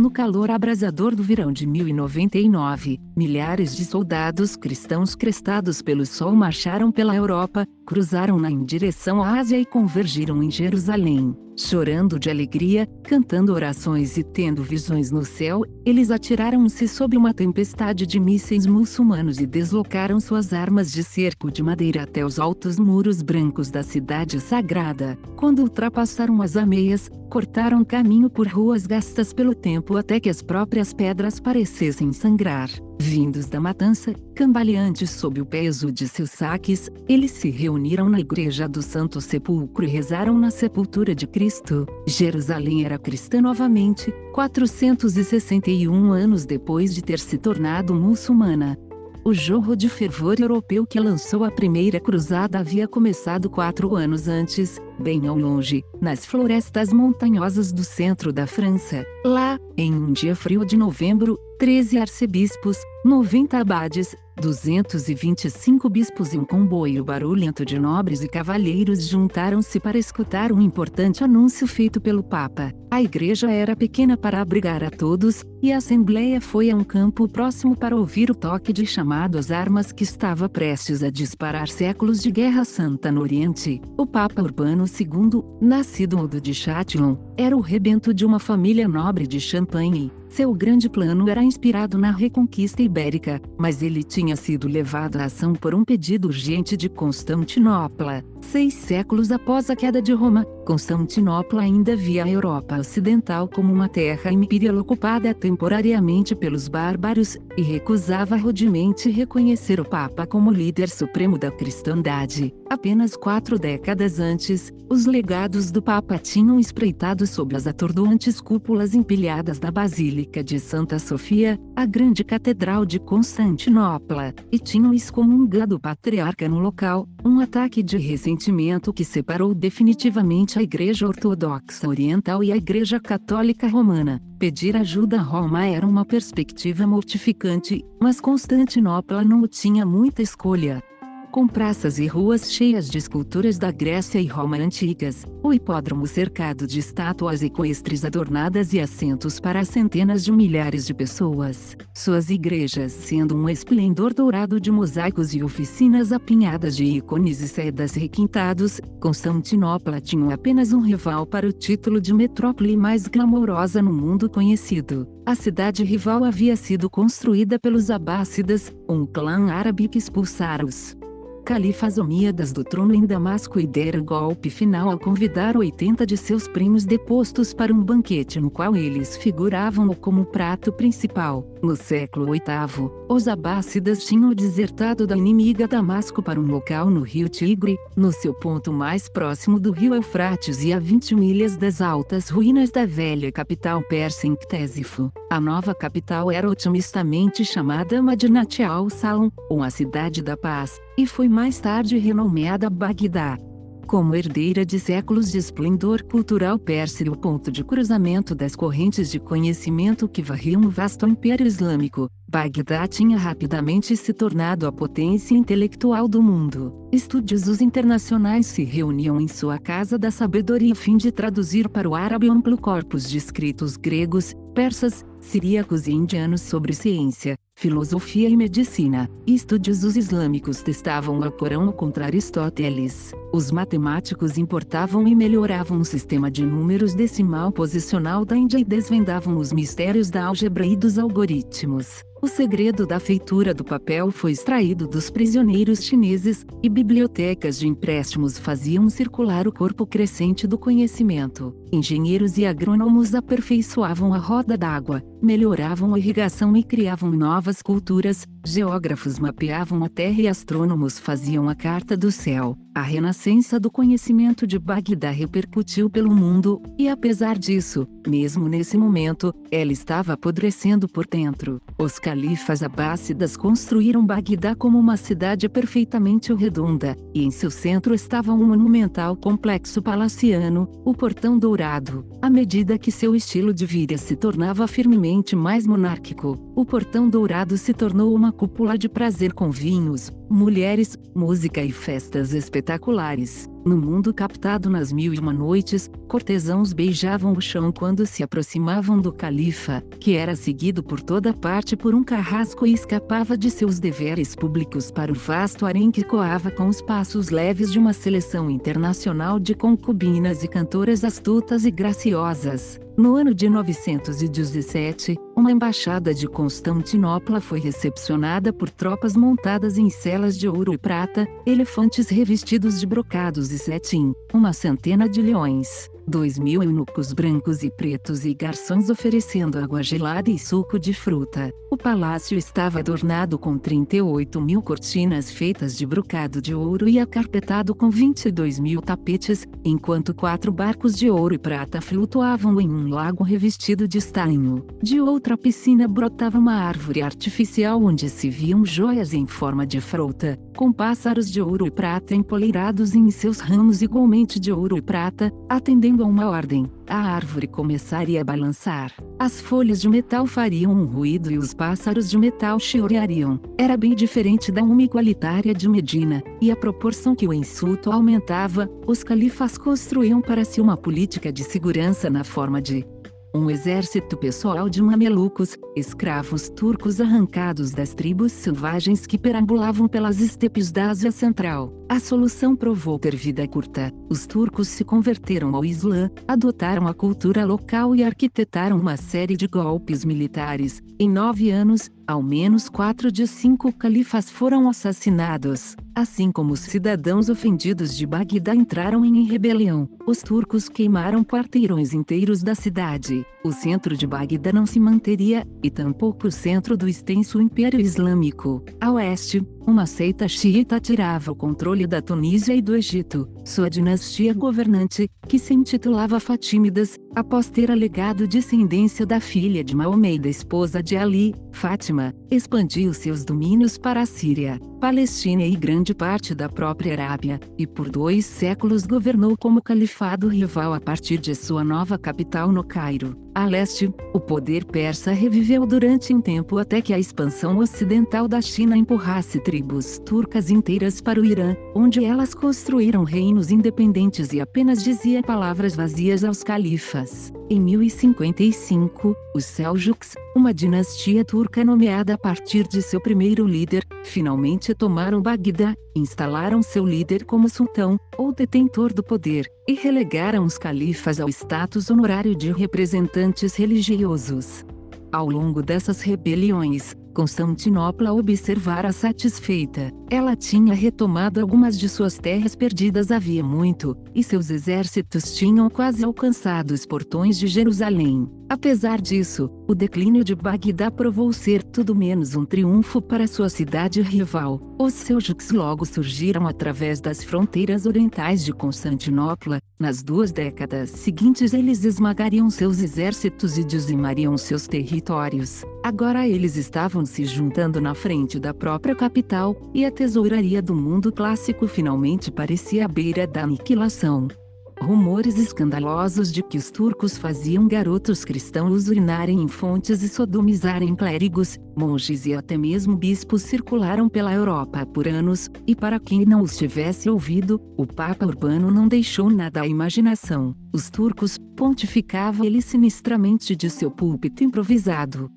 No calor abrasador do verão de 1099, milhares de soldados cristãos crestados pelo sol marcharam pela Europa, cruzaram-na em direção à Ásia e convergiram em Jerusalém. Chorando de alegria, cantando orações e tendo visões no céu, eles atiraram-se sob uma tempestade de mísseis muçulmanos e deslocaram suas armas de cerco de madeira até os altos muros brancos da cidade sagrada. Quando ultrapassaram as ameias, cortaram caminho por ruas gastas pelo tempo até que as próprias pedras parecessem sangrar. Vindos da matança, cambaleantes sob o peso de seus saques, eles se reuniram na igreja do Santo Sepulcro e rezaram na sepultura de Cristo. Jerusalém era cristã novamente, 461 anos depois de ter se tornado muçulmana. O jorro de fervor europeu que lançou a primeira cruzada havia começado quatro anos antes, bem ao longe, nas florestas montanhosas do centro da França. Lá, em um dia frio de novembro, 13 arcebispos, 90 abades, 225 bispos e um comboio barulhento de nobres e cavalheiros juntaram-se para escutar um importante anúncio feito pelo Papa. A igreja era pequena para abrigar a todos, e a assembleia foi a um campo próximo para ouvir o toque de chamado às armas que estava prestes a disparar séculos de guerra santa no Oriente. O Papa Urbano II, nascido de Châtillon, era o rebento de uma família nobre de Champagne. Seu grande plano era inspirado na reconquista ibérica, mas ele tinha sido levado à ação por um pedido urgente de Constantinopla. Seis séculos após a queda de Roma, Constantinopla ainda via a Europa Ocidental como uma terra imperial ocupada temporariamente pelos bárbaros, e recusava rudemente reconhecer o Papa como líder supremo da cristandade. Apenas quatro décadas antes, os legados do Papa tinham espreitado sob as atordoantes cúpulas empilhadas da Basílica de Santa Sofia, a grande catedral de Constantinopla, e tinham excomungado o patriarca no local, um ataque de ressentimento que separou definitivamente a Igreja Ortodoxa Oriental e a Igreja Católica Romana. Pedir ajuda a Roma era uma perspectiva mortificante, mas Constantinopla não tinha muita escolha com praças e ruas cheias de esculturas da Grécia e Roma antigas, o hipódromo cercado de estátuas equestres adornadas e assentos para centenas de milhares de pessoas, suas igrejas sendo um esplendor dourado de mosaicos e oficinas apinhadas de ícones e sedas requintados, Constantinopla tinha apenas um rival para o título de metrópole mais glamourosa no mundo conhecido. A cidade rival havia sido construída pelos Abássidas, um clã árabe que expulsara os califas omíadas do trono em Damasco e dera golpe final ao convidar 80 de seus primos depostos para um banquete no qual eles figuravam como prato principal. No século VIII, os abássidas tinham desertado da inimiga Damasco para um local no rio Tigre, no seu ponto mais próximo do rio Eufrates e a 20 milhas das altas ruínas da velha capital persa em Ctésifo. A nova capital era otimistamente chamada Madinat al-Salam, ou a Cidade da Paz, e foi mais tarde renomeada Bagdá. Como herdeira de séculos de esplendor cultural persa e o ponto de cruzamento das correntes de conhecimento que varriam o vasto Império Islâmico, Bagdá tinha rapidamente se tornado a potência intelectual do mundo. Estudiosos internacionais se reuniam em sua Casa da Sabedoria a fim de traduzir para o árabe amplo corpus de escritos gregos, persas, siríacos e indianos sobre ciência, filosofia e medicina. Estudiosos islâmicos testavam o Corão contra Aristóteles. Os matemáticos importavam e melhoravam o sistema de números decimal posicional da Índia e desvendavam os mistérios da álgebra e dos algoritmos. O segredo da feitura do papel foi extraído dos prisioneiros chineses, e bibliotecas de empréstimos faziam circular o corpo crescente do conhecimento. Engenheiros e agrônomos aperfeiçoavam a roda d'água, melhoravam a irrigação e criavam novas culturas, geógrafos mapeavam a terra e astrônomos faziam a carta do céu. A renascença do conhecimento de Bagdá repercutiu pelo mundo, e apesar disso, mesmo nesse momento, ela estava apodrecendo por dentro. Os califas abássidas construíram Bagdá como uma cidade perfeitamente redonda, e em seu centro estava um monumental complexo palaciano, o Portão Dourado. À medida que seu estilo de vida se tornava firmemente mais monárquico, o Portão Dourado se tornou uma cúpula de prazer com vinhos, mulheres, música e festas espetaculares. No mundo captado nas mil e uma noites, cortesãos beijavam o chão quando se aproximavam do califa, que era seguido por toda parte por um carrasco e escapava de seus deveres públicos para o vasto harém que coava com os passos leves de uma seleção internacional de concubinas e cantoras astutas e graciosas. No ano de 917, uma embaixada de Constantinopla foi recepcionada por tropas montadas em celas de ouro e prata, elefantes revestidos de brocados e cetim, uma centena de leões, dois mil eunucos brancos e pretos e garçons oferecendo água gelada e suco de fruta. O palácio estava adornado com 38 mil cortinas feitas de brocado de ouro e acarpetado com 22 mil tapetes, enquanto quatro barcos de ouro e prata flutuavam em um lago revestido de estanho. De outra piscina brotava uma árvore artificial onde se viam joias em forma de fruta, com pássaros de ouro e prata empoleirados em seus ramos igualmente de ouro e prata, atendendo a uma ordem. A árvore começaria a balançar. As folhas de metal fariam um ruído e os pássaros de metal chioreariam. Era bem diferente da uma igualitária de Medina, e à proporção que o insulto aumentava, os califas construíam para si uma política de segurança na forma de um exército pessoal de mamelucos, escravos turcos arrancados das tribos selvagens que perambulavam pelas estepes da Ásia Central. A solução provou ter vida curta. Os turcos se converteram ao Islã, adotaram a cultura local e arquitetaram uma série de golpes militares. Em nove anos, ao menos quatro de cinco califas foram assassinados. Assim como os cidadãos ofendidos de Bagdá entraram em rebelião, os turcos queimaram quarteirões inteiros da cidade. O centro de Bagdá não se manteria, e tampouco o centro do extenso Império Islâmico. A oeste, uma seita xiita tirava o controle da Tunísia e do Egito. Sua dinastia governante, que se intitulava Fatímidas, após ter alegado descendência da filha de Maomé e da esposa de Ali, Fátima, expandiu seus domínios para a Síria, Palestina e grande parte da própria Arábia, e por dois séculos governou como califado rival a partir de sua nova capital no Cairo. A leste, o poder persa reviveu durante um tempo até que a expansão ocidental da China empurrasse tribos turcas inteiras para o Irã, onde elas construíram reinos independentes e apenas dizia palavras vazias aos califas. Em 1055, os Seljuks, uma dinastia turca nomeada a partir de seu primeiro líder, finalmente tomaram Bagdá, instalaram seu líder como sultão, ou detentor do poder, e relegaram os califas ao status honorário de representantes religiosos. Ao longo dessas rebeliões, Constantinopla observara satisfeita. Ela tinha retomado algumas de suas terras perdidas havia muito, e seus exércitos tinham quase alcançado os portões de Jerusalém. Apesar disso, o declínio de Bagdá provou ser tudo menos um triunfo para sua cidade rival. Os Seljuks logo surgiram através das fronteiras orientais de Constantinopla. Nas duas décadas seguintes, eles esmagariam seus exércitos e dizimariam seus territórios. Agora eles estavam se juntando na frente da própria capital, e a tesouraria do mundo clássico finalmente parecia à beira da aniquilação. Rumores escandalosos de que os turcos faziam garotos cristãos urinarem em fontes e sodomizarem clérigos, monges e até mesmo bispos circularam pela Europa por anos, e para quem não os tivesse ouvido, o Papa Urbano não deixou nada à imaginação. Os turcos, pontificava ele sinistramente de seu púlpito improvisado,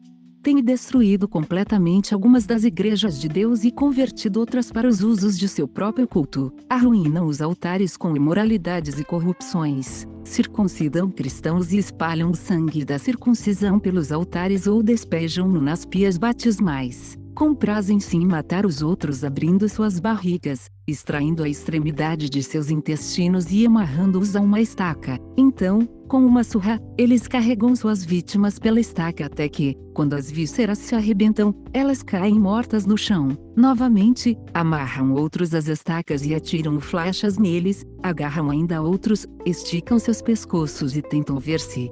tem destruído completamente algumas das igrejas de Deus e convertido outras para os usos de seu próprio culto. Arruinam os altares com imoralidades e corrupções. Circuncidam cristãos e espalham o sangue da circuncisão pelos altares ou despejam-no nas pias batismais. Comprazem-se em matar os outros abrindo suas barrigas, extraindo a extremidade de seus intestinos e amarrando-os a uma estaca. Então, com uma surra, eles carregam suas vítimas pela estaca até que, quando as vísceras se arrebentam, elas caem mortas no chão. Novamente, amarram outros às estacas e atiram flechas neles, agarram ainda outros, esticam seus pescoços e tentam ver-se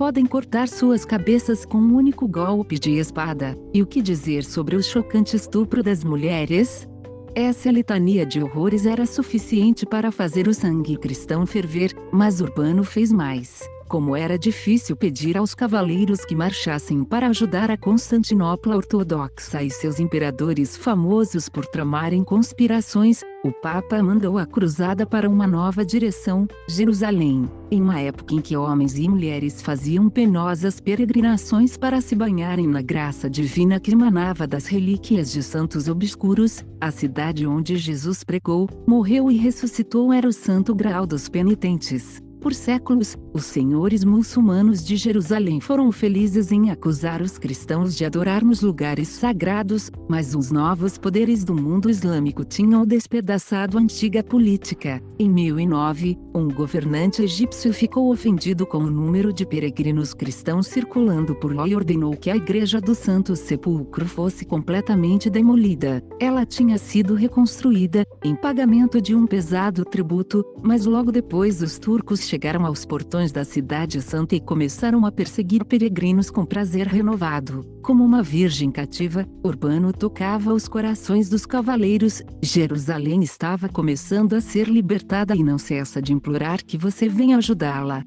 podem cortar suas cabeças com um único golpe de espada. E o que dizer sobre o chocante estupro das mulheres? Essa litania de horrores era suficiente para fazer o sangue cristão ferver, mas Urbano fez mais. Como era difícil pedir aos cavaleiros que marchassem para ajudar a Constantinopla ortodoxa e seus imperadores famosos por tramarem conspirações, o Papa mandou a cruzada para uma nova direção, Jerusalém, em uma época em que homens e mulheres faziam penosas peregrinações para se banharem na graça divina que emanava das relíquias de santos obscuros, a cidade onde Jesus pregou, morreu e ressuscitou era o santo grau dos penitentes. Por séculos, os senhores muçulmanos de Jerusalém foram felizes em acusar os cristãos de adorar nos lugares sagrados, mas os novos poderes do mundo islâmico tinham despedaçado a antiga política. Em 1009, um governante egípcio ficou ofendido com o número de peregrinos cristãos circulando por lá e ordenou que a igreja do Santo Sepulcro fosse completamente demolida. Ela tinha sido reconstruída, em pagamento de um pesado tributo, mas logo depois os turcos chegaram aos portões da cidade santa e começaram a perseguir peregrinos com prazer renovado. Como uma virgem cativa, Urbano tocava os corações dos cavaleiros, Jerusalém estava começando a ser libertada e não cessa de implorar que você venha ajudá-la.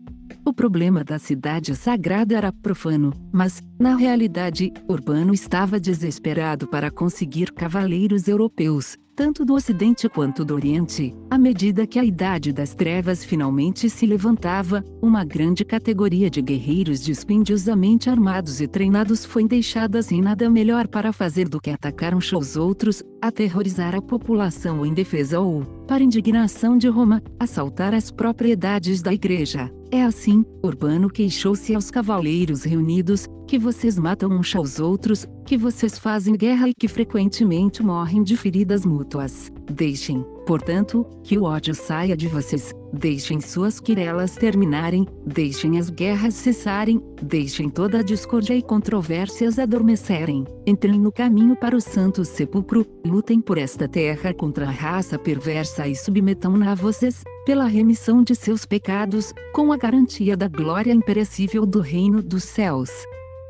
O problema da cidade sagrada era profano, mas, na realidade, Urbano estava desesperado para conseguir cavaleiros europeus, tanto do Ocidente quanto do Oriente, à medida que a Idade das Trevas finalmente se levantava, uma grande categoria de guerreiros dispendiosamente armados e treinados foi deixada sem nada melhor para fazer do que atacar uns aos outros, aterrorizar a população em defesa ou, para indignação de Roma, assaltar as propriedades da igreja. É assim, Urbano queixou-se aos cavaleiros reunidos, que vocês matam uns aos outros, que vocês fazem guerra e que frequentemente morrem de feridas mútuas. Deixem, portanto, que o ódio saia de vocês, deixem suas querelas terminarem, deixem as guerras cessarem, deixem toda a discórdia e controvérsias adormecerem, entrem no caminho para o santo sepulcro, lutem por esta terra contra a raça perversa e submetam-na a vocês, pela remissão de seus pecados, com a garantia da glória imperecível do reino dos céus.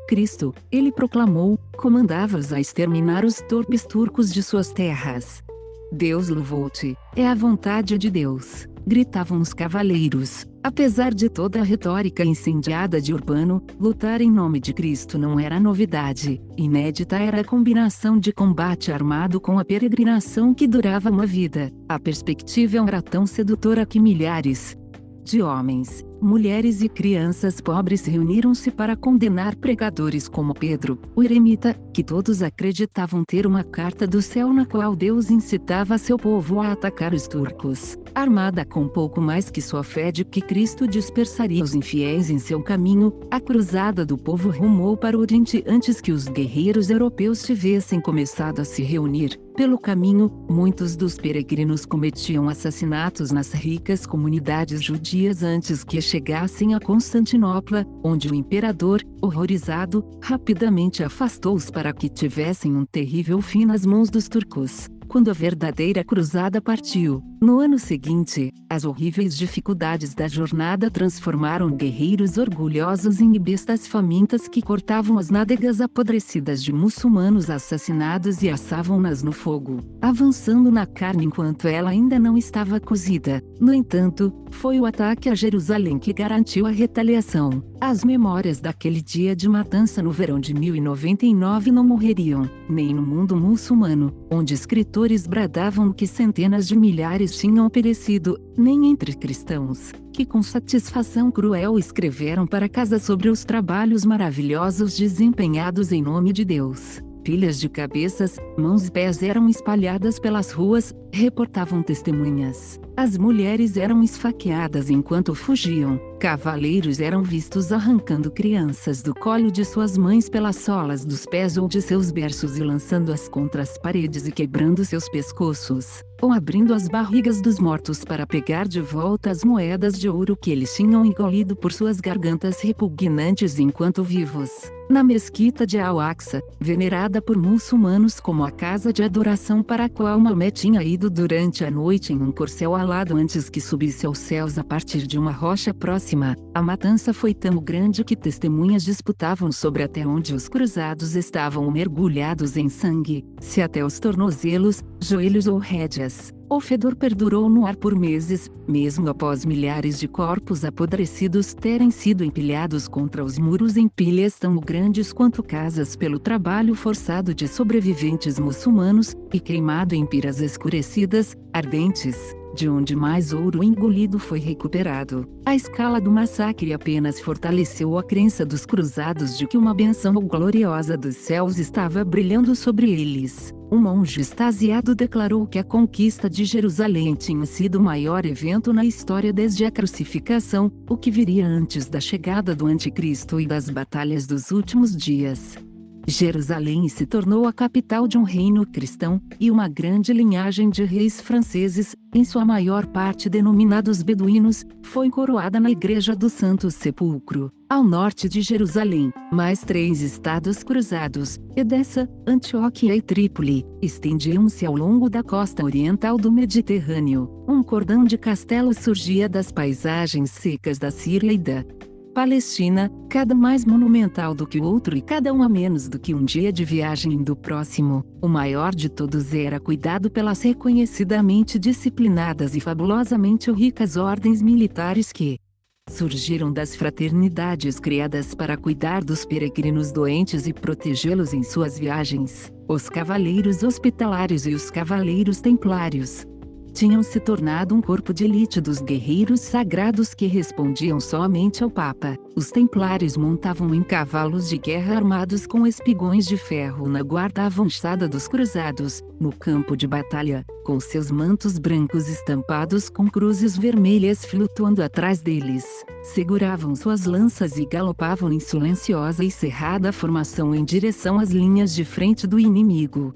Cristo, ele proclamou, comandava-os a exterminar os torpes turcos de suas terras. Deus louvou-te, é a vontade de Deus, gritavam os cavaleiros. Apesar de toda a retórica incendiada de Urbano, lutar em nome de Cristo não era novidade. Inédita era a combinação de combate armado com a peregrinação que durava uma vida. A perspectiva era tão sedutora que milhares de homens, mulheres e crianças pobres reuniram-se para condenar pregadores como Pedro, o eremita, que todos acreditavam ter uma carta do céu na qual Deus incitava seu povo a atacar os turcos. Armada com pouco mais que sua fé de que Cristo dispersaria os infiéis em seu caminho, a cruzada do povo rumou para o Oriente antes que os guerreiros europeus tivessem começado a se reunir. Pelo caminho, muitos dos peregrinos cometiam assassinatos nas ricas comunidades judias antes que chegassem a Constantinopla, onde o imperador, horrorizado, rapidamente afastou-os para que tivessem um terrível fim nas mãos dos turcos. Quando a verdadeira cruzada partiu, no ano seguinte, as horríveis dificuldades da jornada transformaram guerreiros orgulhosos em bestas famintas que cortavam as nádegas apodrecidas de muçulmanos assassinados e assavam-nas no fogo, avançando na carne enquanto ela ainda não estava cozida. No entanto, foi o ataque a Jerusalém que garantiu a retaliação. As memórias daquele dia de matança no verão de 1099 não morreriam, nem no mundo muçulmano, onde escritores bradavam que centenas de milhares tinham perecido, nem entre cristãos, que com satisfação cruel escreveram para casa sobre os trabalhos maravilhosos desempenhados em nome de Deus. Pilhas de cabeças, mãos e pés eram espalhadas pelas ruas, reportavam testemunhas. As mulheres eram esfaqueadas enquanto fugiam. Cavaleiros eram vistos arrancando crianças do colo de suas mães pelas solas dos pés ou de seus berços e lançando-as contra as paredes e quebrando seus pescoços, ou abrindo as barrigas dos mortos para pegar de volta as moedas de ouro que eles tinham engolido por suas gargantas repugnantes enquanto vivos. Na mesquita de Al-Aqsa, venerada por muçulmanos como a casa de adoração para a qual Maomé tinha ido durante a noite em um corcel alado antes que subisse aos céus a partir de uma rocha próxima, a matança foi tão grande que testemunhas disputavam sobre até onde os cruzados estavam mergulhados em sangue, se até os tornozelos, joelhos ou rédeas. O fedor perdurou no ar por meses, mesmo após milhares de corpos apodrecidos terem sido empilhados contra os muros em pilhas tão grandes quanto casas pelo trabalho forçado de sobreviventes muçulmanos, e queimado em piras escurecidas, ardentes de onde mais ouro engolido foi recuperado. A escala do massacre apenas fortaleceu a crença dos cruzados de que uma benção gloriosa dos céus estava brilhando sobre eles. Um monge extasiado declarou que a conquista de Jerusalém tinha sido o maior evento na história desde a crucificação, o que viria antes da chegada do Anticristo e das batalhas dos últimos dias. Jerusalém se tornou a capital de um reino cristão, e uma grande linhagem de reis franceses, em sua maior parte denominados beduínos, foi coroada na Igreja do Santo Sepulcro. Ao norte de Jerusalém, mais três estados cruzados, Edessa, Antioquia e Trípoli, estendiam-se ao longo da costa oriental do Mediterrâneo. Um cordão de castelos surgia das paisagens secas da Síria e da Palestina, cada mais monumental do que o outro e cada um a menos do que um dia de viagem do próximo, o maior de todos era cuidado pelas reconhecidamente disciplinadas e fabulosamente ricas ordens militares que surgiram das fraternidades criadas para cuidar dos peregrinos doentes e protegê-los em suas viagens, os cavaleiros hospitalários e os cavaleiros templários tinham se tornado um corpo de elite dos guerreiros sagrados que respondiam somente ao Papa. Os templários montavam em cavalos de guerra armados com espigões de ferro na guarda avançada dos cruzados, no campo de batalha, com seus mantos brancos estampados com cruzes vermelhas flutuando atrás deles. Seguravam suas lanças e galopavam em silenciosa e cerrada formação em direção às linhas de frente do inimigo.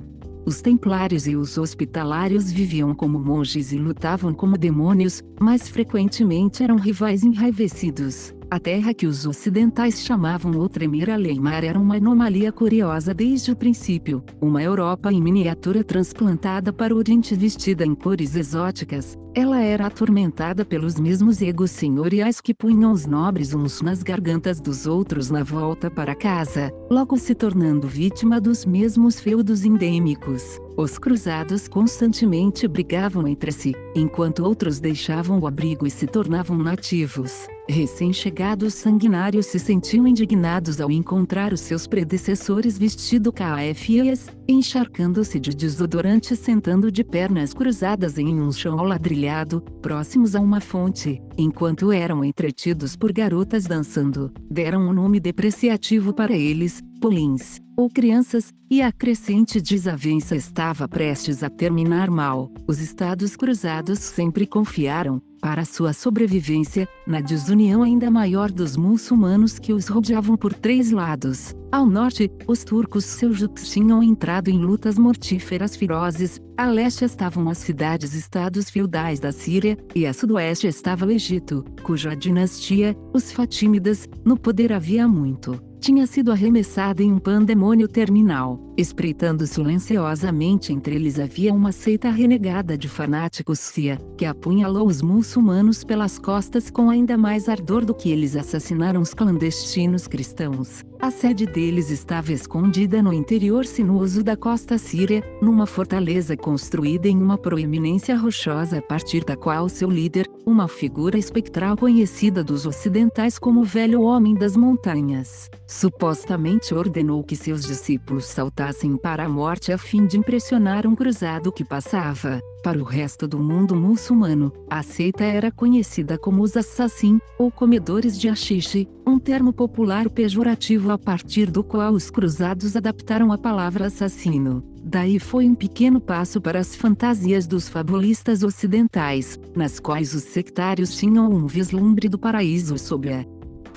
Os templários e os hospitalários viviam como monges e lutavam como demônios, mas frequentemente eram rivais enraivecidos. A terra que os ocidentais chamavam o Tremir Aleimar era uma anomalia curiosa desde o princípio, uma Europa em miniatura transplantada para o Oriente vestida em cores exóticas, ela era atormentada pelos mesmos egos senhoriais que punham os nobres uns nas gargantas dos outros na volta para casa, logo se tornando vítima dos mesmos feudos endêmicos. Os cruzados constantemente brigavam entre si, enquanto outros deixavam o abrigo e se tornavam nativos. Recém-chegados sanguinários se sentiam indignados ao encontrar os seus predecessores vestido caefias, encharcando-se de desodorante sentando de pernas cruzadas em um chão ladrilhado, próximos a uma fonte, enquanto eram entretidos por garotas dançando. Deram um nome depreciativo para eles, polins, ou crianças, e a crescente desavença estava prestes a terminar mal. Os Estados Cruzados sempre confiaram, para sua sobrevivência, na desunião ainda maior dos muçulmanos que os rodeavam por três lados. Ao norte, os turcos seljuks tinham entrado em lutas mortíferas ferozes, a leste estavam as cidades-estados feudais da Síria, e a sudoeste estava o Egito, cuja dinastia, os Fatímidas, no poder havia muito tinha sido arremessada em um pandemônio terminal. Espreitando silenciosamente entre eles havia uma seita renegada de fanáticos Cia, que apunhalou os muçulmanos pelas costas com ainda mais ardor do que eles assassinaram os clandestinos cristãos. A sede deles estava escondida no interior sinuoso da costa síria, numa fortaleza construída em uma proeminência rochosa a partir da qual seu líder, uma figura espectral conhecida dos ocidentais como Velho Homem das Montanhas, supostamente ordenou que seus discípulos saltassem para a morte a fim de impressionar um cruzado que passava. Para o resto do mundo muçulmano, a seita era conhecida como os assassin, ou comedores de achixe, um termo popular pejorativo a partir do qual os cruzados adaptaram a palavra assassino. Daí foi um pequeno passo para as fantasias dos fabulistas ocidentais, nas quais os sectários tinham um vislumbre do paraíso sob a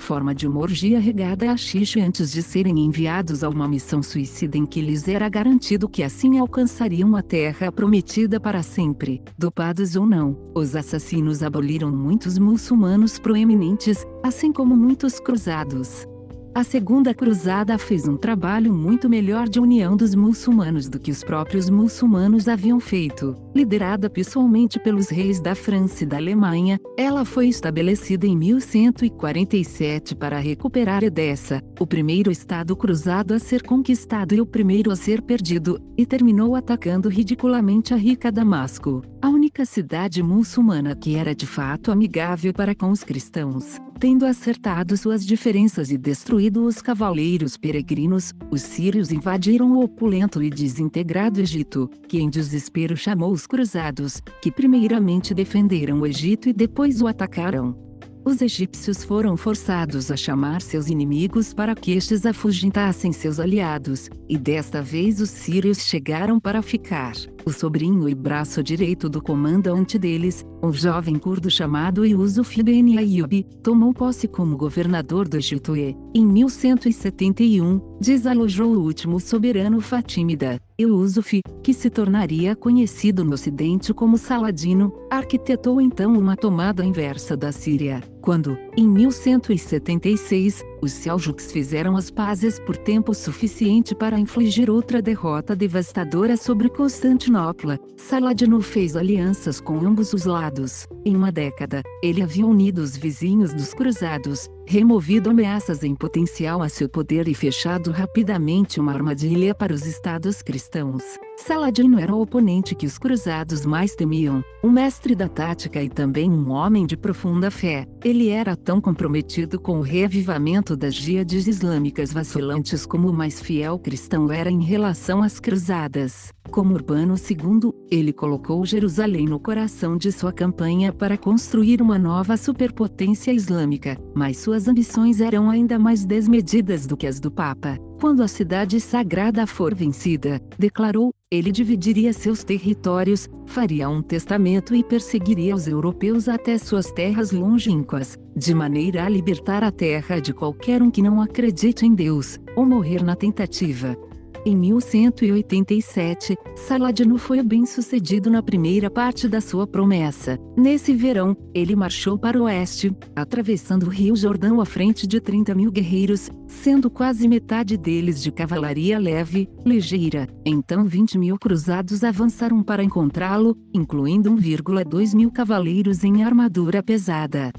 forma de uma orgia regada a xixi antes de serem enviados a uma missão suicida em que lhes era garantido que assim alcançariam a terra prometida para sempre, dopados ou não. Os assassinos aboliram muitos muçulmanos proeminentes, assim como muitos cruzados. A Segunda Cruzada fez um trabalho muito melhor de união dos muçulmanos do que os próprios muçulmanos haviam feito. Liderada pessoalmente pelos reis da França e da Alemanha, ela foi estabelecida em 1147 para recuperar Edessa, o primeiro estado cruzado a ser conquistado e o primeiro a ser perdido, e terminou atacando ridiculamente a rica Damasco, a única cidade muçulmana que era de fato amigável para com os cristãos. Tendo acertado suas diferenças e destruído os cavaleiros peregrinos, os sírios invadiram o opulento e desintegrado Egito, que em desespero chamou os cruzados, que primeiramente defenderam o Egito e depois o atacaram. Os egípcios foram forçados a chamar seus inimigos para que estes afugentassem seus aliados, e desta vez os sírios chegaram para ficar. O sobrinho e braço direito do comandante deles, um jovem curdo chamado Yusuf Ben Ayyub, tomou posse como governador do Egito e, em 1171, desalojou o último soberano fatímida, Yusuf, que se tornaria conhecido no ocidente como Saladino, arquitetou então uma tomada inversa da Síria. Quando, em 1176, os Seljuks fizeram as pazes por tempo suficiente para infligir outra derrota devastadora sobre Constantinopla, Saladino fez alianças com ambos os lados. Em uma década, ele havia unido os vizinhos dos cruzados, removido ameaças em potencial a seu poder e fechado rapidamente uma armadilha para os estados cristãos. Saladino era o oponente que os cruzados mais temiam, um mestre da tática e também um homem de profunda fé. Ele era tão comprometido com o reavivamento das jíades islâmicas vacilantes como o mais fiel cristão era em relação às cruzadas. Como Urbano II, ele colocou Jerusalém no coração de sua campanha para construir uma nova superpotência islâmica, mas suas ambições eram ainda mais desmedidas do que as do Papa. Quando a cidade sagrada for vencida, declarou, ele dividiria seus territórios, faria um testamento e perseguiria os europeus até suas terras longínquas, de maneira a libertar a terra de qualquer um que não acredite em Deus, ou morrer na tentativa. Em 1187, Saladino foi bem sucedido na primeira parte da sua promessa. Nesse verão, ele marchou para o oeste, atravessando o rio Jordão à frente de 30 mil guerreiros, sendo quase metade deles de cavalaria leve, ligeira. Então 20 mil cruzados avançaram para encontrá-lo, incluindo 1,2 mil cavaleiros em armadura pesada.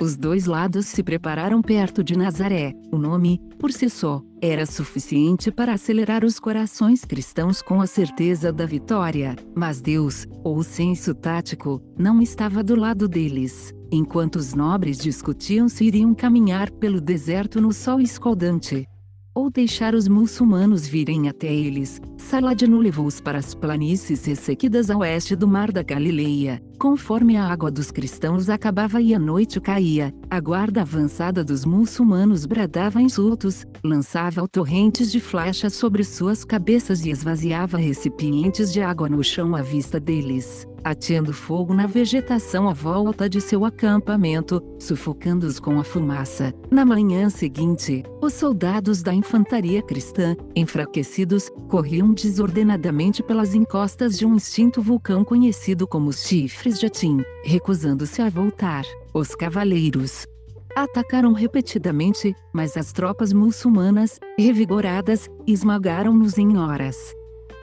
Os dois lados se prepararam perto de Nazaré. O nome, por si só, era suficiente para acelerar os corações cristãos com a certeza da vitória. Mas Deus, ou o senso tático, não estava do lado deles. Enquanto os nobres discutiam se iriam caminhar pelo deserto no sol escaldante, ou deixar os muçulmanos virem até eles, Saladino levou-os para as planícies ressequidas a oeste do Mar da Galileia. Conforme a água dos cristãos acabava e a noite caía, a guarda avançada dos muçulmanos bradava insultos, lançava torrentes de flechas sobre suas cabeças e esvaziava recipientes de água no chão à vista deles ateando fogo na vegetação à volta de seu acampamento, sufocando-os com a fumaça. Na manhã seguinte, os soldados da infantaria cristã, enfraquecidos, corriam desordenadamente pelas encostas de um extinto vulcão conhecido como chifres de Atim, recusando-se a voltar. Os cavaleiros, Atacaram repetidamente, mas as tropas muçulmanas, revigoradas, esmagaram-nos em horas.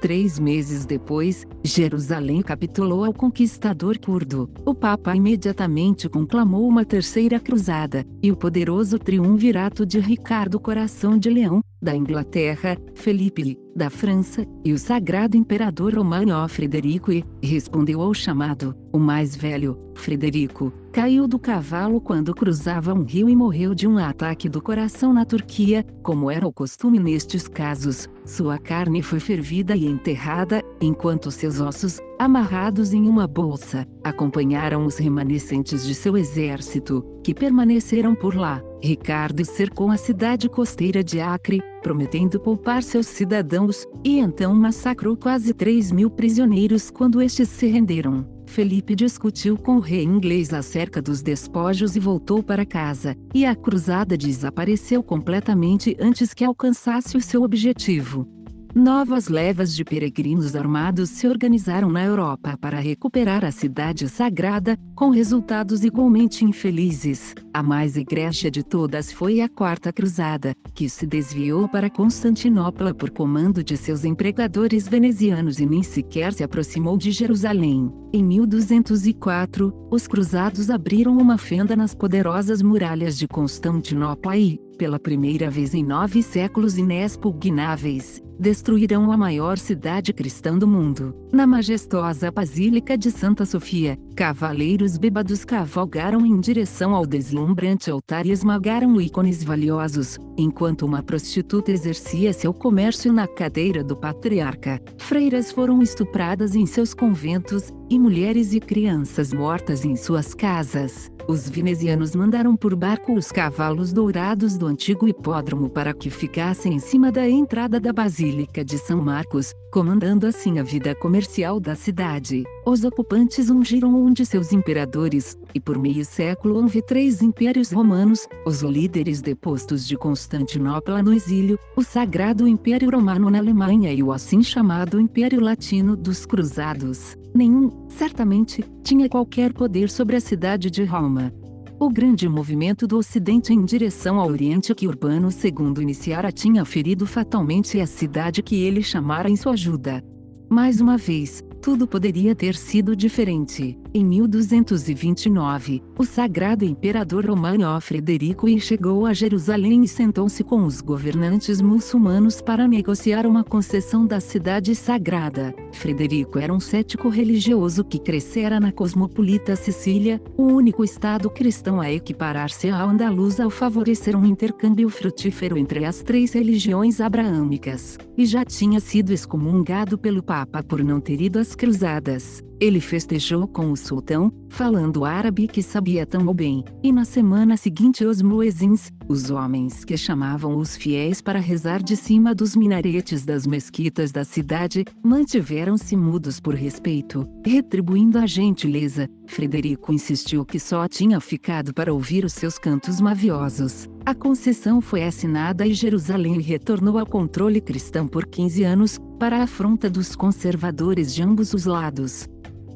Três meses depois, Jerusalém capitulou ao conquistador curdo. O Papa imediatamente conclamou uma terceira cruzada, e o poderoso triunvirato de Ricardo Coração de Leão, da Inglaterra, Felipe, da França, e o sagrado imperador romano Frederico e, respondeu ao chamado, o mais velho, Frederico, caiu do cavalo quando cruzava um rio e morreu de um ataque do coração na Turquia, como era o costume nestes casos. Sua carne foi fervida e enterrada, enquanto seus ossos, amarrados em uma bolsa, acompanharam os remanescentes de seu exército, que permaneceram por lá. Ricardo cercou a cidade costeira de Acre, prometendo poupar seus cidadãos, e então massacrou quase 3 mil prisioneiros quando estes se renderam. Felipe discutiu com o rei inglês acerca dos despojos e voltou para casa, e a cruzada desapareceu completamente antes que alcançasse o seu objetivo. Novas levas de peregrinos armados se organizaram na Europa para recuperar a cidade sagrada, com resultados igualmente infelizes. A mais egrégia de todas foi a Quarta Cruzada, que se desviou para Constantinopla por comando de seus empregadores venezianos e nem sequer se aproximou de Jerusalém. Em 1204, os cruzados abriram uma fenda nas poderosas muralhas de Constantinopla e, pela primeira vez em nove séculos inexpugnáveis, destruirão a maior cidade cristã do mundo. Na majestosa Basílica de Santa Sofia, cavaleiros bêbados cavalgaram em direção ao deslumbrante altar e esmagaram ícones valiosos, enquanto uma prostituta exercia seu comércio na cadeira do patriarca. Freiras foram estupradas em seus conventos, e mulheres e crianças mortas em suas casas. Os venezianos mandaram por barco os cavalos dourados do antigo hipódromo para que ficassem em cima da entrada da Basílica de São Marcos, comandando assim a vida comercial da cidade. Os ocupantes ungiram um de seus imperadores, e por meio século houve três impérios romanos, os líderes depostos de Constantinopla no exílio, o Sagrado Império Romano na Alemanha e o assim chamado Império Latino dos Cruzados. Nenhum, certamente, tinha qualquer poder sobre a cidade de Roma. O grande movimento do Ocidente em direção ao Oriente que Urbano II iniciara tinha ferido fatalmente a cidade que ele chamara em sua ajuda. Mais uma vez, tudo poderia ter sido diferente. Em 1229, o sagrado imperador romano Frederico I chegou a Jerusalém e sentou-se com os governantes muçulmanos para negociar uma concessão da cidade sagrada. Frederico era um cético religioso que crescera na cosmopolita Sicília, o único estado cristão a equiparar-se à Andaluz ao favorecer um intercâmbio frutífero entre as três religiões abraâmicas, e já tinha sido excomungado pelo Papa por não ter ido às cruzadas. Ele festejou com o sultão, falando árabe que sabia tão bem, e na semana seguinte os muezins, os homens que chamavam os fiéis para rezar de cima dos minaretes das mesquitas da cidade, mantiveram-se mudos por respeito, retribuindo a gentileza. Frederico insistiu que só tinha ficado para ouvir os seus cantos maviosos. A concessão foi assinada e Jerusalém retornou ao controle cristão por 15 anos, para a afronta dos conservadores de ambos os lados.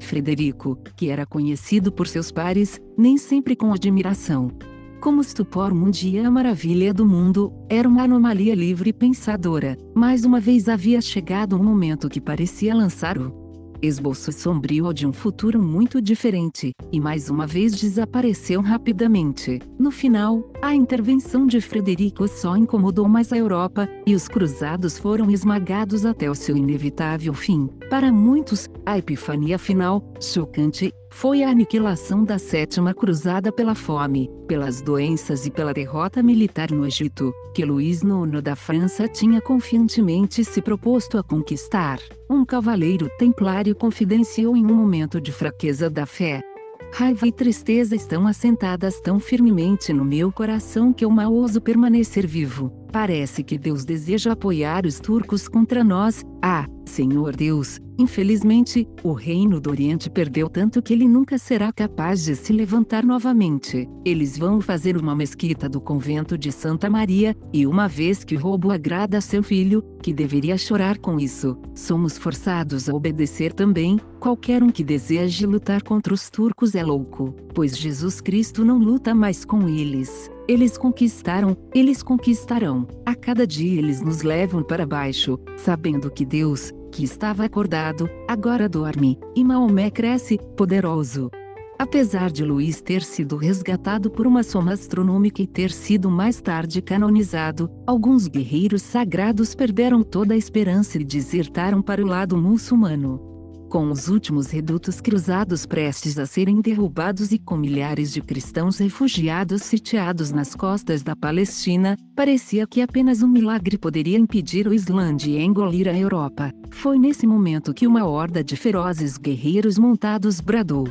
Frederico, que era conhecido por seus pares, nem sempre com admiração. Como estupor mundia a maravilha do mundo, era uma anomalia livre pensadora, mais uma vez havia chegado um momento que parecia lançar o esboço sombrio de um futuro muito diferente, e mais uma vez desapareceu rapidamente. No final, a intervenção de Frederico só incomodou mais a Europa, e os cruzados foram esmagados até o seu inevitável fim. Para muitos, a epifania final, chocante, foi a aniquilação da Sétima Cruzada pela fome, pelas doenças e pela derrota militar no Egito, que Luís IX da França tinha confiantemente se proposto a conquistar. Um cavaleiro templário confidenciou em um momento de fraqueza da fé, Raiva e tristeza estão assentadas tão firmemente no meu coração que eu mal ouso permanecer vivo. Parece que Deus deseja apoiar os turcos contra nós. Ah, Senhor Deus, infelizmente, o reino do Oriente perdeu tanto que ele nunca será capaz de se levantar novamente. Eles vão fazer uma mesquita do convento de Santa Maria, e uma vez que o roubo agrada a seu filho, que deveria chorar com isso, somos forçados a obedecer também. Qualquer um que deseje lutar contra os turcos é louco, pois Jesus Cristo não luta mais com eles. Eles conquistaram, eles conquistarão. A cada dia eles nos levam para baixo, sabendo que Deus, que estava acordado, agora dorme, e Maomé cresce, poderoso. Apesar de Luís ter sido resgatado por uma soma astronômica e ter sido mais tarde canonizado, alguns guerreiros sagrados perderam toda a esperança e desertaram para o lado muçulmano com os últimos redutos cruzados prestes a serem derrubados e com milhares de cristãos refugiados sitiados nas costas da Palestina, parecia que apenas um milagre poderia impedir o Islã de engolir a Europa. Foi nesse momento que uma horda de ferozes guerreiros montados bradou.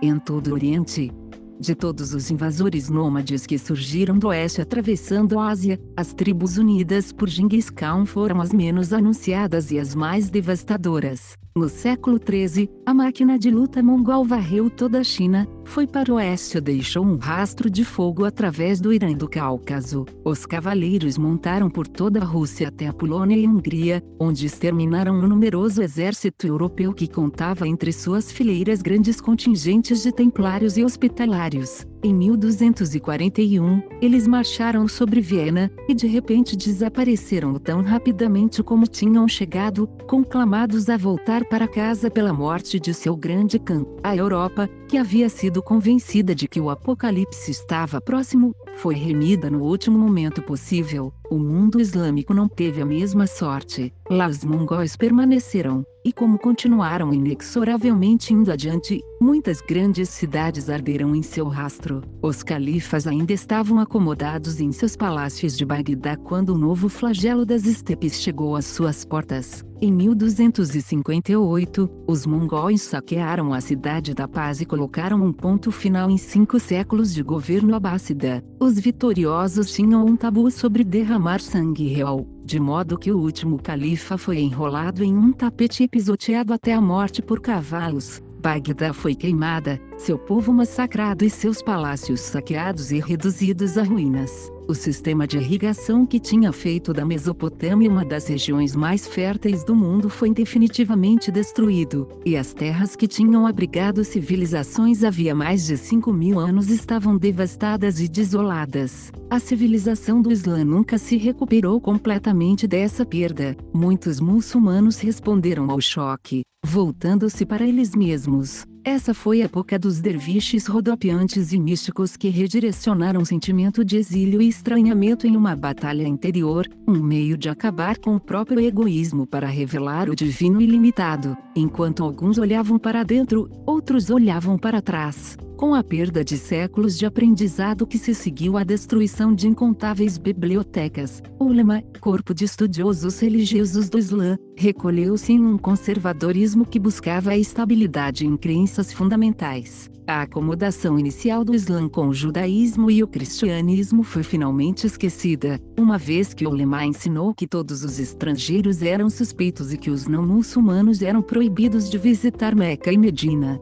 Em todo o Oriente, de todos os invasores nômades que surgiram do oeste atravessando a Ásia, as tribos unidas por Genghis Khan foram as menos anunciadas e as mais devastadoras. No século XIII, a máquina de luta mongol varreu toda a China, foi para o oeste e deixou um rastro de fogo através do Irã e do Cáucaso. Os cavaleiros montaram por toda a Rússia até a Polônia e Hungria, onde exterminaram um numeroso exército europeu que contava entre suas fileiras grandes contingentes de templários e hospitalários. Em 1241, eles marcharam sobre Viena, e de repente desapareceram tão rapidamente como tinham chegado, conclamados a voltar para casa pela morte de seu grande Khan. A Europa, que havia sido convencida de que o apocalipse estava próximo, foi remida no último momento possível. O mundo islâmico não teve a mesma sorte. Lá os mongóis permaneceram, e como continuaram inexoravelmente indo adiante, muitas grandes cidades arderam em seu rastro. Os califas ainda estavam acomodados em seus palácios de Bagdá quando o novo flagelo das estepes chegou às suas portas. Em 1258, os mongóis saquearam a cidade da paz e colocaram um ponto final em cinco séculos de governo abássida. Os vitoriosos tinham um tabu sobre derramar sangue real, de modo que o último califa foi enrolado em um tapete e pisoteado até a morte por cavalos. Bagdá foi queimada, seu povo massacrado e seus palácios saqueados e reduzidos a ruínas. O sistema de irrigação que tinha feito da Mesopotâmia uma das regiões mais férteis do mundo foi definitivamente destruído, e as terras que tinham abrigado civilizações havia mais de 5 mil anos estavam devastadas e desoladas. A civilização do Islã nunca se recuperou completamente dessa perda. Muitos muçulmanos responderam ao choque, voltando-se para eles mesmos. Essa foi a época dos derviches rodopiantes e místicos que redirecionaram sentimento de exílio e estranhamento em uma batalha interior, um meio de acabar com o próprio egoísmo para revelar o divino ilimitado. Enquanto alguns olhavam para dentro, outros olhavam para trás com a perda de séculos de aprendizado que se seguiu à destruição de incontáveis bibliotecas, o lema, corpo de estudiosos religiosos do Islã, recolheu-se em um conservadorismo que buscava a estabilidade em crenças fundamentais. A acomodação inicial do Islã com o judaísmo e o cristianismo foi finalmente esquecida, uma vez que o lema ensinou que todos os estrangeiros eram suspeitos e que os não muçulmanos eram proibidos de visitar Meca e Medina.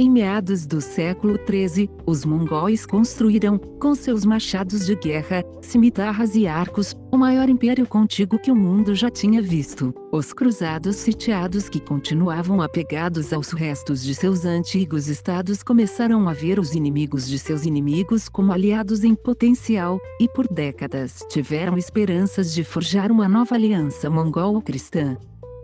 Em meados do século XIII, os mongóis construíram, com seus machados de guerra, cimitarras e arcos, o maior império contíguo que o mundo já tinha visto. Os cruzados sitiados que continuavam apegados aos restos de seus antigos estados começaram a ver os inimigos de seus inimigos como aliados em potencial, e por décadas tiveram esperanças de forjar uma nova aliança mongol-cristã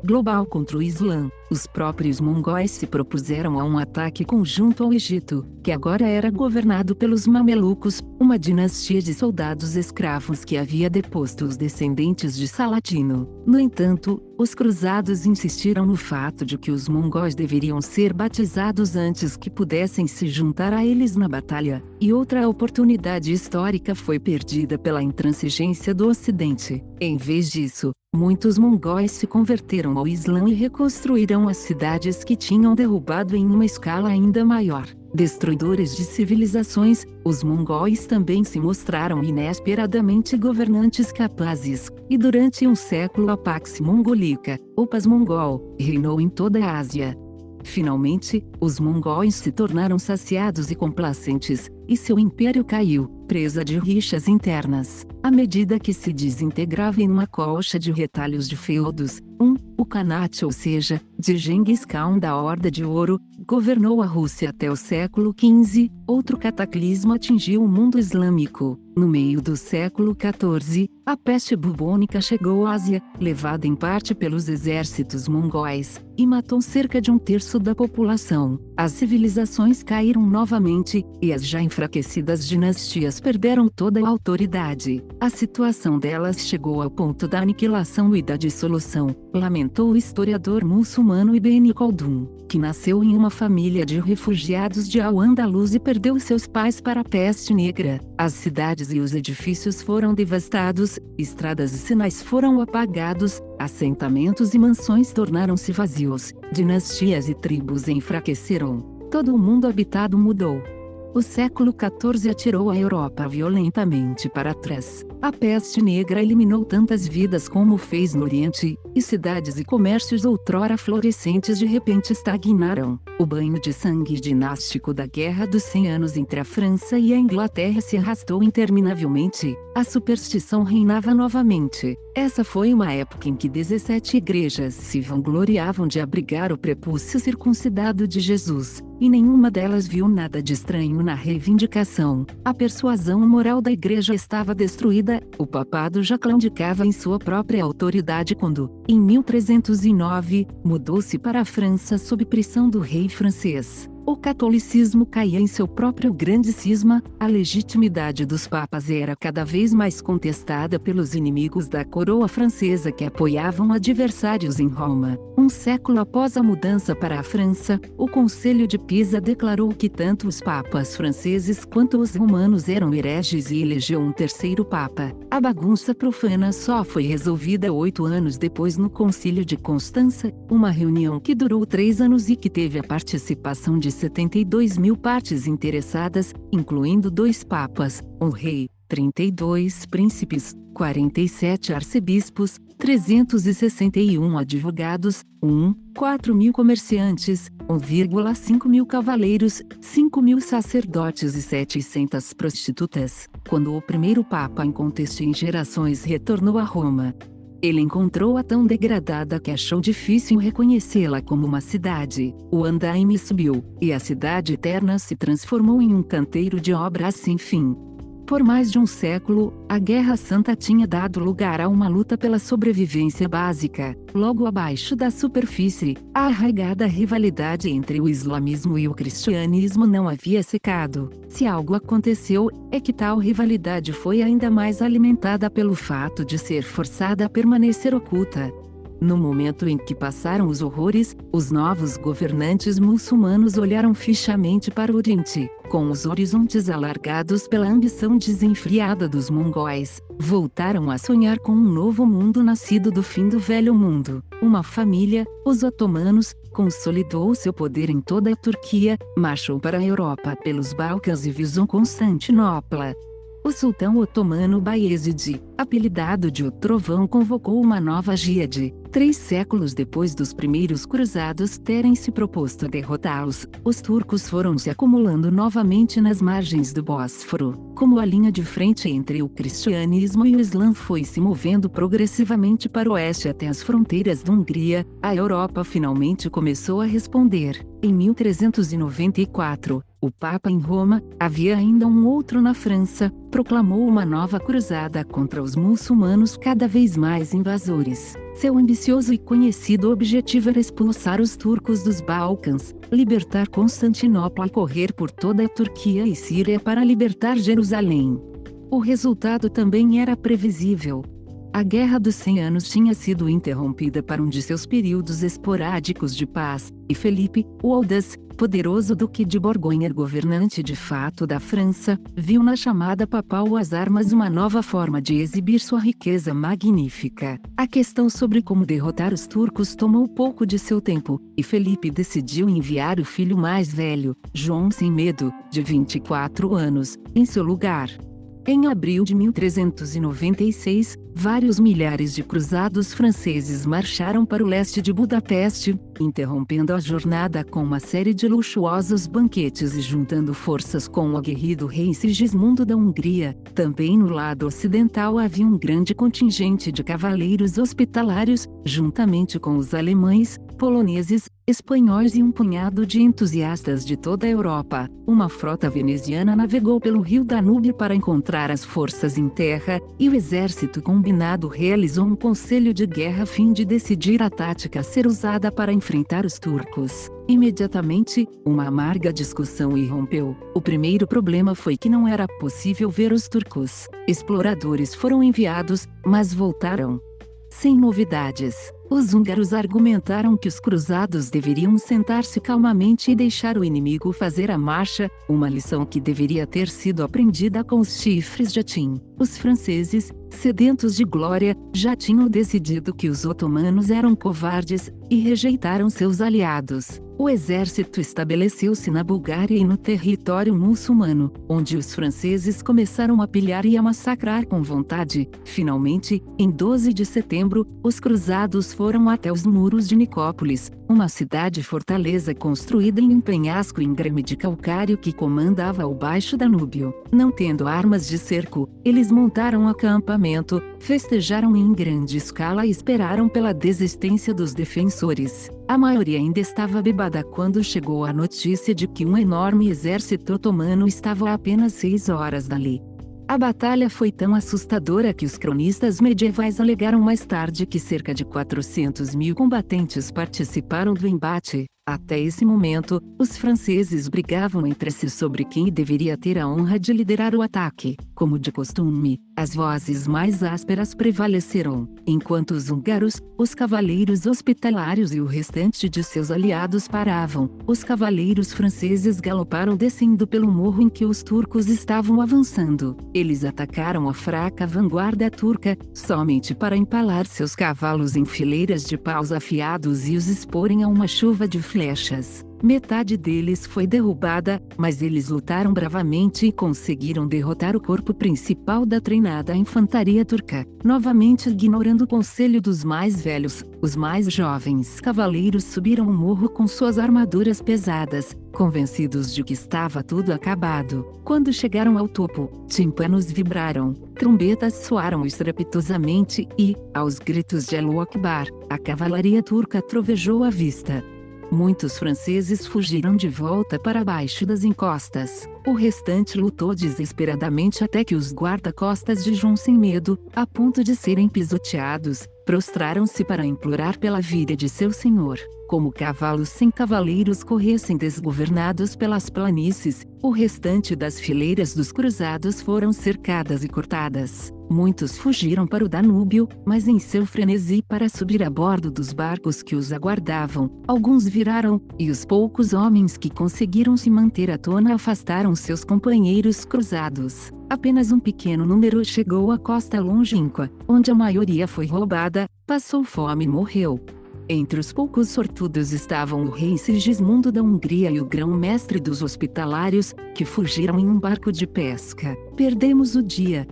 global contra o Islã. Os próprios mongóis se propuseram a um ataque conjunto ao Egito, que agora era governado pelos mamelucos, uma dinastia de soldados escravos que havia deposto os descendentes de Saladino. No entanto, os cruzados insistiram no fato de que os mongóis deveriam ser batizados antes que pudessem se juntar a eles na batalha, e outra oportunidade histórica foi perdida pela intransigência do Ocidente. Em vez disso, muitos mongóis se converteram ao Islã e reconstruíram as cidades que tinham derrubado em uma escala ainda maior. Destruidores de civilizações, os mongóis também se mostraram inesperadamente governantes capazes, e durante um século a Pax Mongolica, ou Paz Mongol, reinou em toda a Ásia. Finalmente, os mongóis se tornaram saciados e complacentes, e seu império caiu, presa de rixas internas, à medida que se desintegrava em uma colcha de retalhos de feudos. Um, o Khanate ou seja, de Genghis Khan da Horda de Ouro, governou a Rússia até o século XV, outro cataclismo atingiu o mundo islâmico. No meio do século XIV, a peste bubônica chegou à Ásia, levada em parte pelos exércitos mongóis, e matou cerca de um terço da população. As civilizações caíram novamente, e as já enfraquecidas dinastias perderam toda a autoridade. A situação delas chegou ao ponto da aniquilação e da dissolução, lamentou o historiador muçulmano Ibn Khaldun, que nasceu em uma família de refugiados de Al-Andalus e perdeu seus pais para a peste negra. As cidades e os edifícios foram devastados, estradas e sinais foram apagados, assentamentos e mansões tornaram-se vazios, dinastias e tribos enfraqueceram. Todo o mundo habitado mudou. O século XIV atirou a Europa violentamente para trás. A peste negra eliminou tantas vidas como fez no Oriente, e cidades e comércios outrora florescentes de repente estagnaram. O banho de sangue dinástico da Guerra dos Cem Anos entre a França e a Inglaterra se arrastou interminavelmente. A superstição reinava novamente. Essa foi uma época em que 17 igrejas se vangloriavam de abrigar o prepúcio circuncidado de Jesus, e nenhuma delas viu nada de estranho na reivindicação. A persuasão moral da igreja estava destruída, o papado já claudicava em sua própria autoridade quando, em 1309, mudou-se para a França sob pressão do rei francês o catolicismo caía em seu próprio grande cisma, a legitimidade dos papas era cada vez mais contestada pelos inimigos da coroa francesa que apoiavam adversários em Roma. Um século após a mudança para a França, o Conselho de Pisa declarou que tanto os papas franceses quanto os romanos eram hereges e elegeu um terceiro papa. A bagunça profana só foi resolvida oito anos depois no Concílio de Constança, uma reunião que durou três anos e que teve a participação de 72 mil partes interessadas, incluindo dois papas, um rei, 32 príncipes, 47 arcebispos, 361 advogados, 1, 4 mil comerciantes, 1,5 mil cavaleiros, 5 mil sacerdotes e 700 prostitutas. Quando o primeiro Papa em contexto em gerações retornou a Roma, ele encontrou-a tão degradada que achou difícil reconhecê-la como uma cidade. O andaime subiu, e a cidade eterna se transformou em um canteiro de obras sem fim. Por mais de um século, a Guerra Santa tinha dado lugar a uma luta pela sobrevivência básica. Logo abaixo da superfície, a arraigada rivalidade entre o islamismo e o cristianismo não havia secado. Se algo aconteceu, é que tal rivalidade foi ainda mais alimentada pelo fato de ser forçada a permanecer oculta. No momento em que passaram os horrores, os novos governantes muçulmanos olharam fixamente para o Oriente, com os horizontes alargados pela ambição desenfreada dos mongóis. Voltaram a sonhar com um novo mundo nascido do fim do velho mundo. Uma família, os otomanos, consolidou seu poder em toda a Turquia, marchou para a Europa pelos Balcãs e visou Constantinopla. O sultão otomano Bayezid, apelidado de O Trovão convocou uma nova Jíade. Três séculos depois dos primeiros cruzados terem se proposto a derrotá-los, os turcos foram se acumulando novamente nas margens do Bósforo, como a linha de frente entre o cristianismo e o islã foi se movendo progressivamente para o oeste até as fronteiras da Hungria, a Europa finalmente começou a responder. Em 1394, o Papa em Roma, havia ainda um outro na França, proclamou uma nova cruzada contra os muçulmanos cada vez mais invasores. Seu ambicioso e conhecido objetivo era expulsar os turcos dos Balcãs, libertar Constantinopla e correr por toda a Turquia e Síria para libertar Jerusalém. O resultado também era previsível. A Guerra dos Cem Anos tinha sido interrompida para um de seus períodos esporádicos de paz, e Felipe, o audaz, poderoso duque de Borgonha governante de fato da França, viu na chamada papal as armas uma nova forma de exibir sua riqueza magnífica. A questão sobre como derrotar os turcos tomou pouco de seu tempo, e Felipe decidiu enviar o filho mais velho, João Sem Medo, de 24 anos, em seu lugar. Em abril de 1396, vários milhares de cruzados franceses marcharam para o leste de Budapeste, interrompendo a jornada com uma série de luxuosos banquetes e juntando forças com o aguerrido rei Sigismundo da Hungria. Também no lado ocidental havia um grande contingente de cavaleiros hospitalários, juntamente com os alemães, poloneses, espanhóis e um punhado de entusiastas de toda a Europa. Uma frota veneziana navegou pelo rio Danúbio para encontrar as forças em terra, e o exército combinado realizou um conselho de guerra a fim de decidir a tática a ser usada para enfrentar os turcos. Imediatamente, uma amarga discussão irrompeu. O primeiro problema foi que não era possível ver os turcos. Exploradores foram enviados, mas voltaram. Sem novidades. Os húngaros argumentaram que os cruzados deveriam sentar-se calmamente e deixar o inimigo fazer a marcha, uma lição que deveria ter sido aprendida com os chifres de Atim. Os franceses, sedentos de glória, já tinham decidido que os otomanos eram covardes, e rejeitaram seus aliados. o exército estabeleceu-se na Bulgária e no território muçulmano, onde os franceses começaram a pilhar e a massacrar com vontade. Finalmente, em 12 de setembro, os cruzados foram até os muros de Nicópolis, uma cidade-fortaleza construída em um penhasco íngreme de calcário que comandava ao baixo Danúbio. Não tendo armas de cerco, eles montaram acampamento, festejaram em grande escala e esperaram pela desistência dos defensores. A maioria ainda estava bebada quando chegou a notícia de que um enorme exército otomano estava a apenas seis horas dali. A batalha foi tão assustadora que os cronistas medievais alegaram mais tarde que cerca de 400 mil combatentes participaram do embate. Até esse momento, os franceses brigavam entre si sobre quem deveria ter a honra de liderar o ataque. Como de costume, as vozes mais ásperas prevaleceram, enquanto os húngaros, os cavaleiros hospitalários e o restante de seus aliados paravam. Os cavaleiros franceses galoparam descendo pelo morro em que os turcos estavam avançando. Eles atacaram a fraca vanguarda turca, somente para empalar seus cavalos em fileiras de paus afiados e os exporem a uma chuva de flechas. Metade deles foi derrubada, mas eles lutaram bravamente e conseguiram derrotar o corpo principal da treinada infantaria turca, novamente ignorando o conselho dos mais velhos. Os mais jovens cavaleiros subiram o morro com suas armaduras pesadas, convencidos de que estava tudo acabado. Quando chegaram ao topo, tímpanos vibraram, trombetas soaram estrepitosamente e, aos gritos de Allahu Akbar, a cavalaria turca trovejou à vista. Muitos franceses fugiram de volta para baixo das encostas. O restante lutou desesperadamente até que os guarda-costas de João sem medo, a ponto de serem pisoteados, prostraram-se para implorar pela vida de seu senhor. Como cavalos sem cavaleiros corressem desgovernados pelas planícies, o restante das fileiras dos cruzados foram cercadas e cortadas. Muitos fugiram para o Danúbio, mas em seu frenesi para subir a bordo dos barcos que os aguardavam, alguns viraram, e os poucos homens que conseguiram se manter à tona afastaram seus companheiros cruzados. Apenas um pequeno número chegou à costa longínqua, onde a maioria foi roubada, passou fome e morreu. Entre os poucos sortudos estavam o rei Sigismundo da Hungria e o grão-mestre dos hospitalários, que fugiram em um barco de pesca. Perdemos o dia,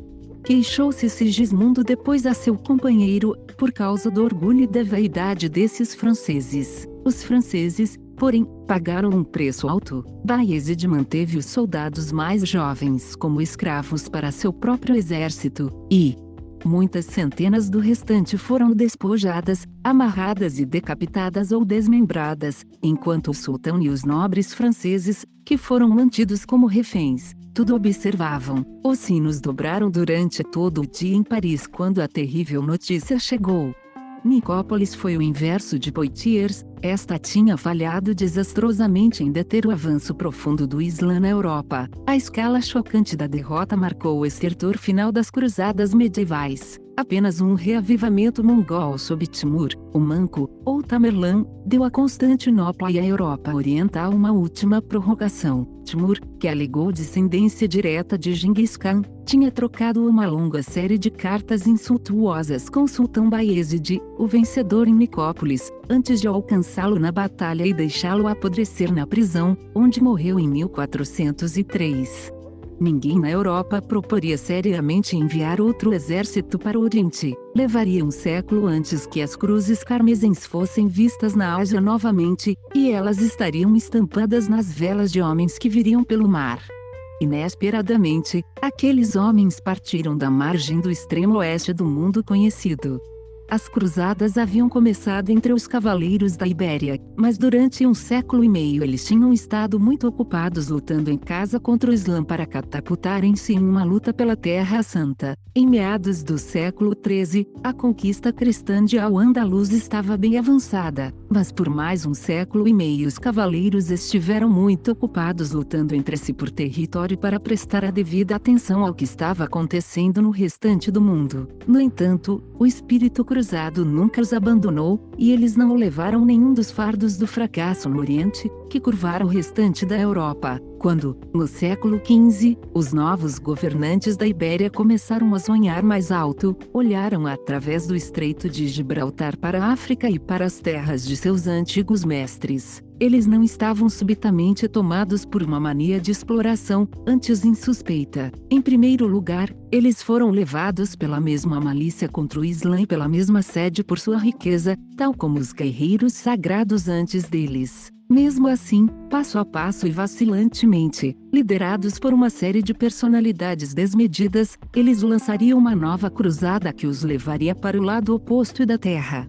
Queixou-se Sigismundo depois a seu companheiro, por causa do orgulho e da vaidade desses franceses. Os franceses, porém, pagaram um preço alto. Bayezid manteve os soldados mais jovens como escravos para seu próprio exército, e, muitas centenas do restante foram despojadas, amarradas e decapitadas ou desmembradas, enquanto o sultão e os nobres franceses, que foram mantidos como reféns, tudo observavam. Os sinos dobraram durante todo o dia em Paris quando a terrível notícia chegou. Nicópolis foi o inverso de Poitiers, esta tinha falhado desastrosamente em deter o avanço profundo do Islã na Europa. A escala chocante da derrota marcou o estertor final das cruzadas medievais. Apenas um reavivamento mongol sob Timur, o Manco, ou Tamerlã, deu a Constantinopla e à Europa Oriental uma última prorrogação. Timur, que alegou descendência direta de Genghis Khan, tinha trocado uma longa série de cartas insultuosas com Sultão Bayezid, o vencedor em Nicópolis, antes de alcançá-lo na batalha e deixá-lo apodrecer na prisão, onde morreu em 1403. Ninguém na Europa proporia seriamente enviar outro exército para o Oriente. Levaria um século antes que as cruzes carmesins fossem vistas na Ásia novamente, e elas estariam estampadas nas velas de homens que viriam pelo mar. Inesperadamente, aqueles homens partiram da margem do extremo oeste do mundo conhecido. As cruzadas haviam começado entre os cavaleiros da Ibéria, mas durante um século e meio eles tinham estado muito ocupados lutando em casa contra o Islã para catapultarem-se em uma luta pela Terra Santa. Em meados do século XIII, a conquista cristã de Al-Andalus estava bem avançada, mas por mais um século e meio os cavaleiros estiveram muito ocupados lutando entre si por território para prestar a devida atenção ao que estava acontecendo no restante do mundo. No entanto, o espírito cruzado nunca os abandonou, e eles não levaram nenhum dos fardos do fracasso no Oriente, que curvaram o restante da Europa. Quando, no século XV, os novos governantes da Ibéria começaram a sonhar mais alto, olharam através do Estreito de Gibraltar para a África e para as terras de seus antigos mestres. Eles não estavam subitamente tomados por uma mania de exploração, antes insuspeita. Em primeiro lugar, eles foram levados pela mesma malícia contra o Islã e pela mesma sede por sua riqueza, tal como os guerreiros sagrados antes deles. Mesmo assim, passo a passo e vacilantemente, liderados por uma série de personalidades desmedidas, eles lançariam uma nova cruzada que os levaria para o lado oposto da Terra.